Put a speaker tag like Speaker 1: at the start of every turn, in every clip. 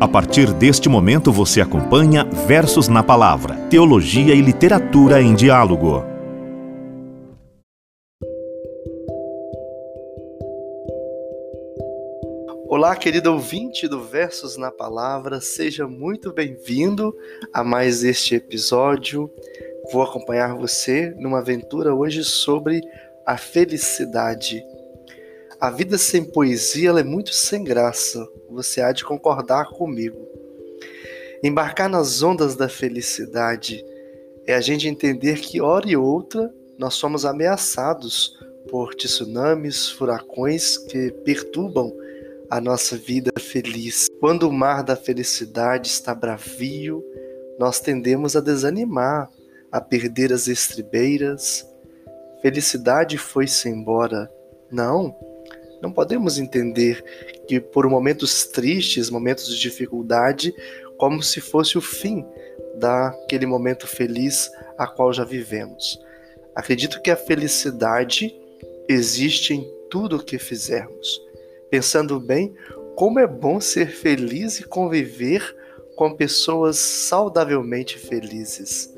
Speaker 1: A partir deste momento você acompanha Versos na Palavra, Teologia e Literatura em Diálogo.
Speaker 2: Olá, querido ouvinte do Versos na Palavra, seja muito bem-vindo a mais este episódio. Vou acompanhar você numa aventura hoje sobre a felicidade. A vida sem poesia é muito sem graça, você há de concordar comigo. Embarcar nas ondas da felicidade é a gente entender que, hora e outra, nós somos ameaçados por tsunamis, furacões que perturbam a nossa vida feliz. Quando o mar da felicidade está bravio, nós tendemos a desanimar, a perder as estribeiras. Felicidade foi-se embora. Não, não podemos entender que por momentos tristes, momentos de dificuldade, como se fosse o fim daquele momento feliz a qual já vivemos. Acredito que a felicidade existe em tudo o que fizermos. Pensando bem, como é bom ser feliz e conviver com pessoas saudavelmente felizes.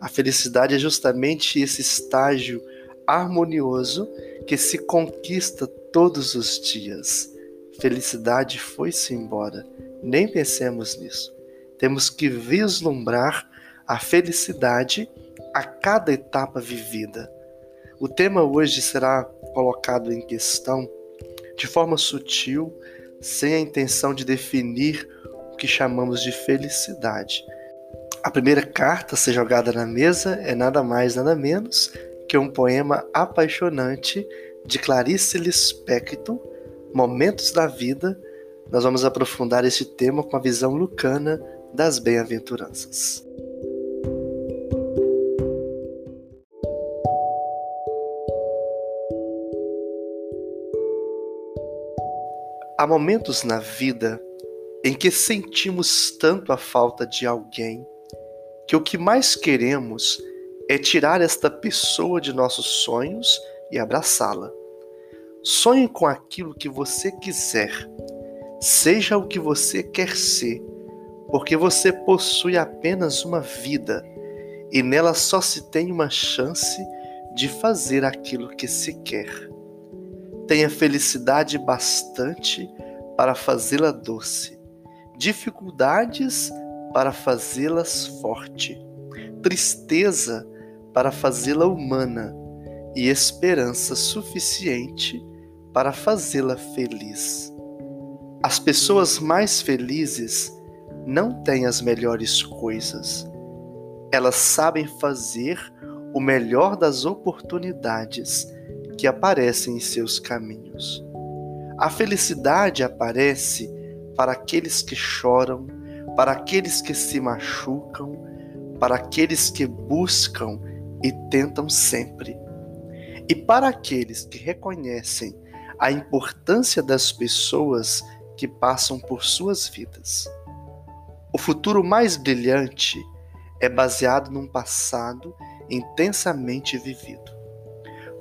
Speaker 2: A felicidade é justamente esse estágio harmonioso que se conquista todos os dias. Felicidade foi-se embora. Nem pensemos nisso. Temos que vislumbrar a felicidade a cada etapa vivida. O tema hoje será colocado em questão de forma sutil, sem a intenção de definir o que chamamos de felicidade. A primeira carta a ser jogada na mesa é nada mais, nada menos que um poema apaixonante de Clarice Lispector, Momentos da Vida, nós vamos aprofundar esse tema com a visão lucana das bem-aventuranças. Há momentos na vida em que sentimos tanto a falta de alguém que o que mais queremos é tirar esta pessoa de nossos sonhos e abraçá-la. Sonhe com aquilo que você quiser. Seja o que você quer ser, porque você possui apenas uma vida e nela só se tem uma chance de fazer aquilo que se quer. Tenha felicidade bastante para fazê-la doce, dificuldades para fazê-las forte, tristeza para fazê-la humana e esperança suficiente para fazê-la feliz. As pessoas mais felizes não têm as melhores coisas. Elas sabem fazer o melhor das oportunidades que aparecem em seus caminhos. A felicidade aparece para aqueles que choram, para aqueles que se machucam, para aqueles que buscam e tentam sempre e para aqueles que reconhecem a importância das pessoas que passam por suas vidas. O futuro mais brilhante é baseado num passado intensamente vivido.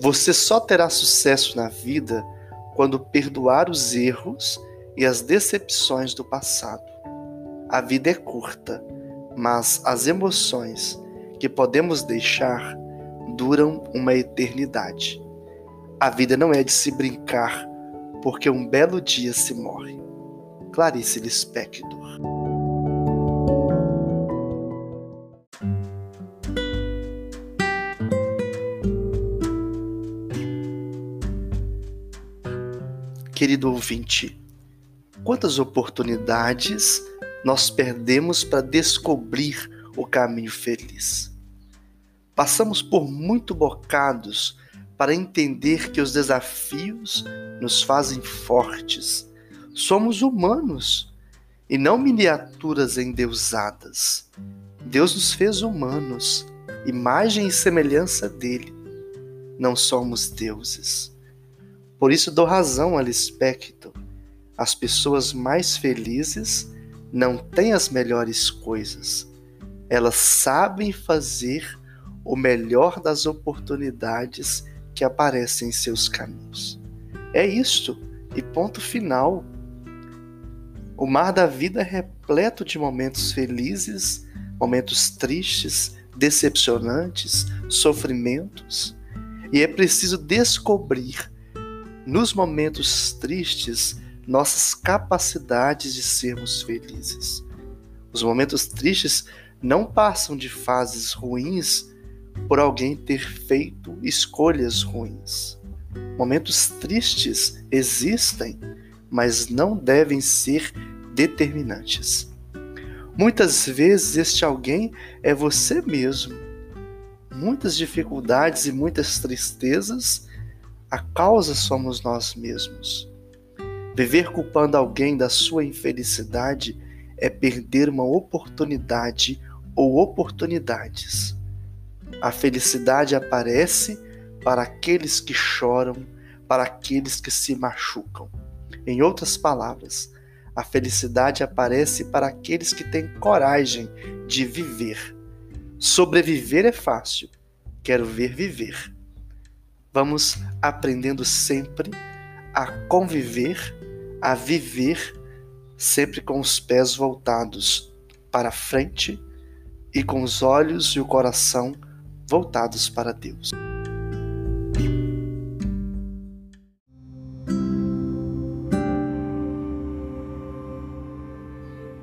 Speaker 2: Você só terá sucesso na vida quando perdoar os erros e as decepções do passado. A vida é curta, mas as emoções que podemos deixar duram uma eternidade. A vida não é de se brincar, porque um belo dia se morre. Clarice Lispector Querido ouvinte, quantas oportunidades nós perdemos para descobrir o caminho feliz? Passamos por muito bocados para entender que os desafios nos fazem fortes. Somos humanos e não miniaturas endeusadas. Deus nos fez humanos, imagem e semelhança dele. Não somos deuses. Por isso dou razão a Lispector. As pessoas mais felizes não têm as melhores coisas. Elas sabem fazer o melhor das oportunidades que aparecem em seus caminhos. É isto, e ponto final. O mar da vida é repleto de momentos felizes, momentos tristes, decepcionantes, sofrimentos. E é preciso descobrir, nos momentos tristes, nossas capacidades de sermos felizes. Os momentos tristes não passam de fases ruins por alguém ter feito escolhas ruins. Momentos tristes existem, mas não devem ser determinantes. Muitas vezes este alguém é você mesmo. Muitas dificuldades e muitas tristezas, a causa somos nós mesmos. Viver culpando alguém da sua infelicidade é perder uma oportunidade ou oportunidades. A felicidade aparece para aqueles que choram, para aqueles que se machucam. Em outras palavras, a felicidade aparece para aqueles que têm coragem de viver. Sobreviver é fácil, quero ver viver. Vamos aprendendo sempre a conviver, a viver, sempre com os pés voltados para frente e com os olhos e o coração voltados para Deus.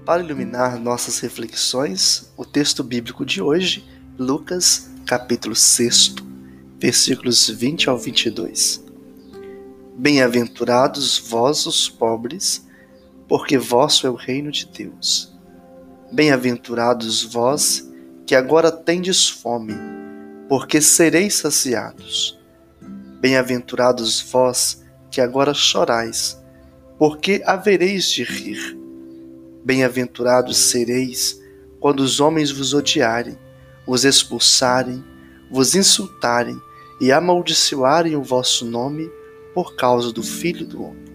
Speaker 2: Para iluminar nossas reflexões, o texto bíblico de hoje, Lucas, capítulo 6, versículos 20 ao 22. Bem-aventurados vós os pobres, porque vosso é o reino de Deus. Bem-aventurados vós que agora tendes fome, porque sereis saciados. Bem-aventurados vós que agora chorais, porque havereis de rir. Bem-aventurados sereis quando os homens vos odiarem, vos expulsarem, vos insultarem e amaldiçoarem o vosso nome por causa do Filho do Homem.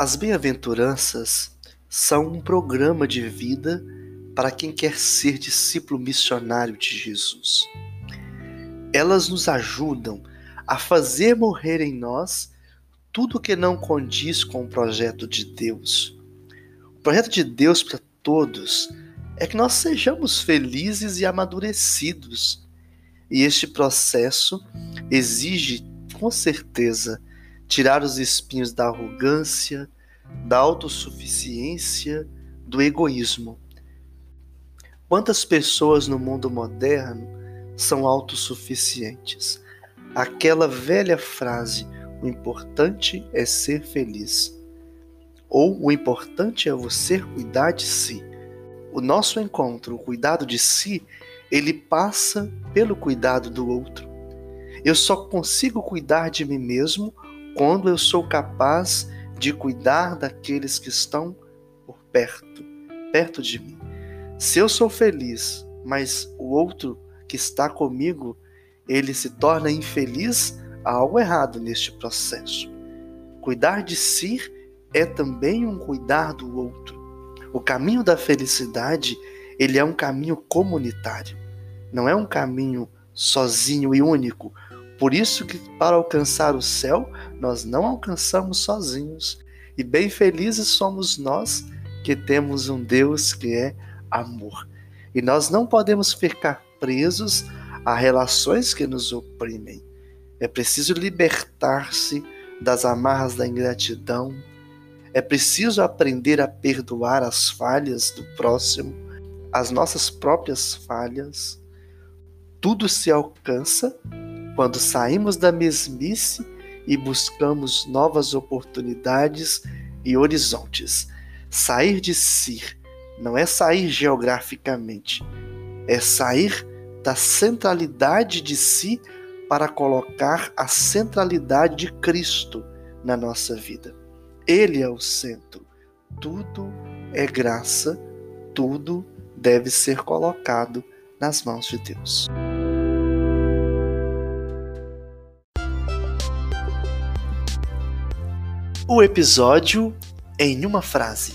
Speaker 2: As bem-aventuranças são um programa de vida para quem quer ser discípulo missionário de Jesus. Elas nos ajudam a fazer morrer em nós tudo que não condiz com o projeto de Deus. O projeto de Deus para todos é que nós sejamos felizes e amadurecidos. E este processo exige, com certeza, tirar os espinhos da arrogância, da autossuficiência, do egoísmo. Quantas pessoas no mundo moderno são autossuficientes? Aquela velha frase o importante é ser feliz. Ou o importante é você cuidar de si. O nosso encontro, o cuidado de si, ele passa pelo cuidado do outro. Eu só consigo cuidar de mim mesmo quando eu sou capaz de cuidar daqueles que estão por perto, perto de mim. Se eu sou feliz, mas o outro que está comigo, ele se torna infeliz, há algo errado neste processo. Cuidar de si é também um cuidar do outro. O caminho da felicidade, ele é um caminho comunitário. Não é um caminho sozinho e único. Por isso que para alcançar o céu, nós não alcançamos sozinhos. E bem felizes somos nós que temos um Deus que é amor. E nós não podemos ficar presos a relações que nos oprimem. É preciso libertar-se das amarras da ingratidão. É preciso aprender a perdoar as falhas do próximo, as nossas próprias falhas. Tudo se alcança quando saímos da mesmice e buscamos novas oportunidades e horizontes. Sair de si não é sair geograficamente, é sair da centralidade de si para colocar a centralidade de Cristo na nossa vida. Ele é o centro. Tudo é graça, tudo deve ser colocado nas mãos de Deus. O episódio em uma frase.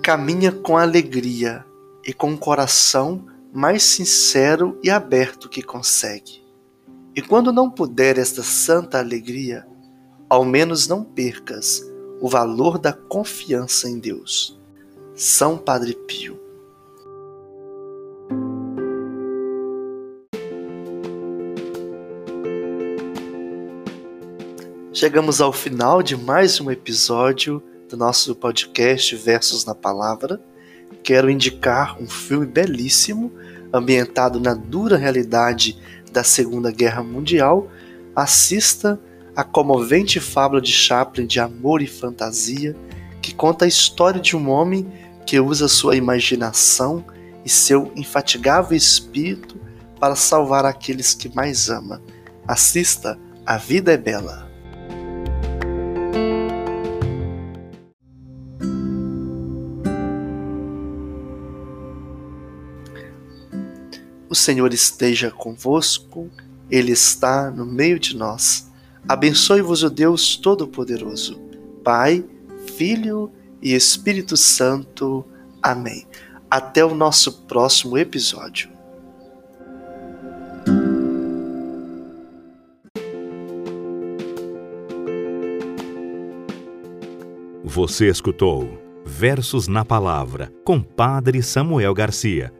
Speaker 2: caminha com alegria e com um coração mais sincero e aberto que consegue. E quando não puder esta santa alegria, ao menos não percas o valor da confiança em Deus. São Padre Pio. Chegamos ao final de mais um episódio do nosso podcast Versos na Palavra. Quero indicar um filme belíssimo, ambientado na dura realidade da Segunda Guerra Mundial. Assista a comovente fábula de Chaplin de amor e fantasia, que conta a história de um homem que usa sua imaginação e seu infatigável espírito para salvar aqueles que mais ama. Assista A Vida é Bela. O Senhor esteja convosco, Ele está no meio de nós. Abençoe-vos o Deus Todo-Poderoso, Pai, Filho e Espírito Santo. Amém. Até o nosso próximo episódio.
Speaker 1: Você escutou Versos na Palavra com Padre Samuel Garcia.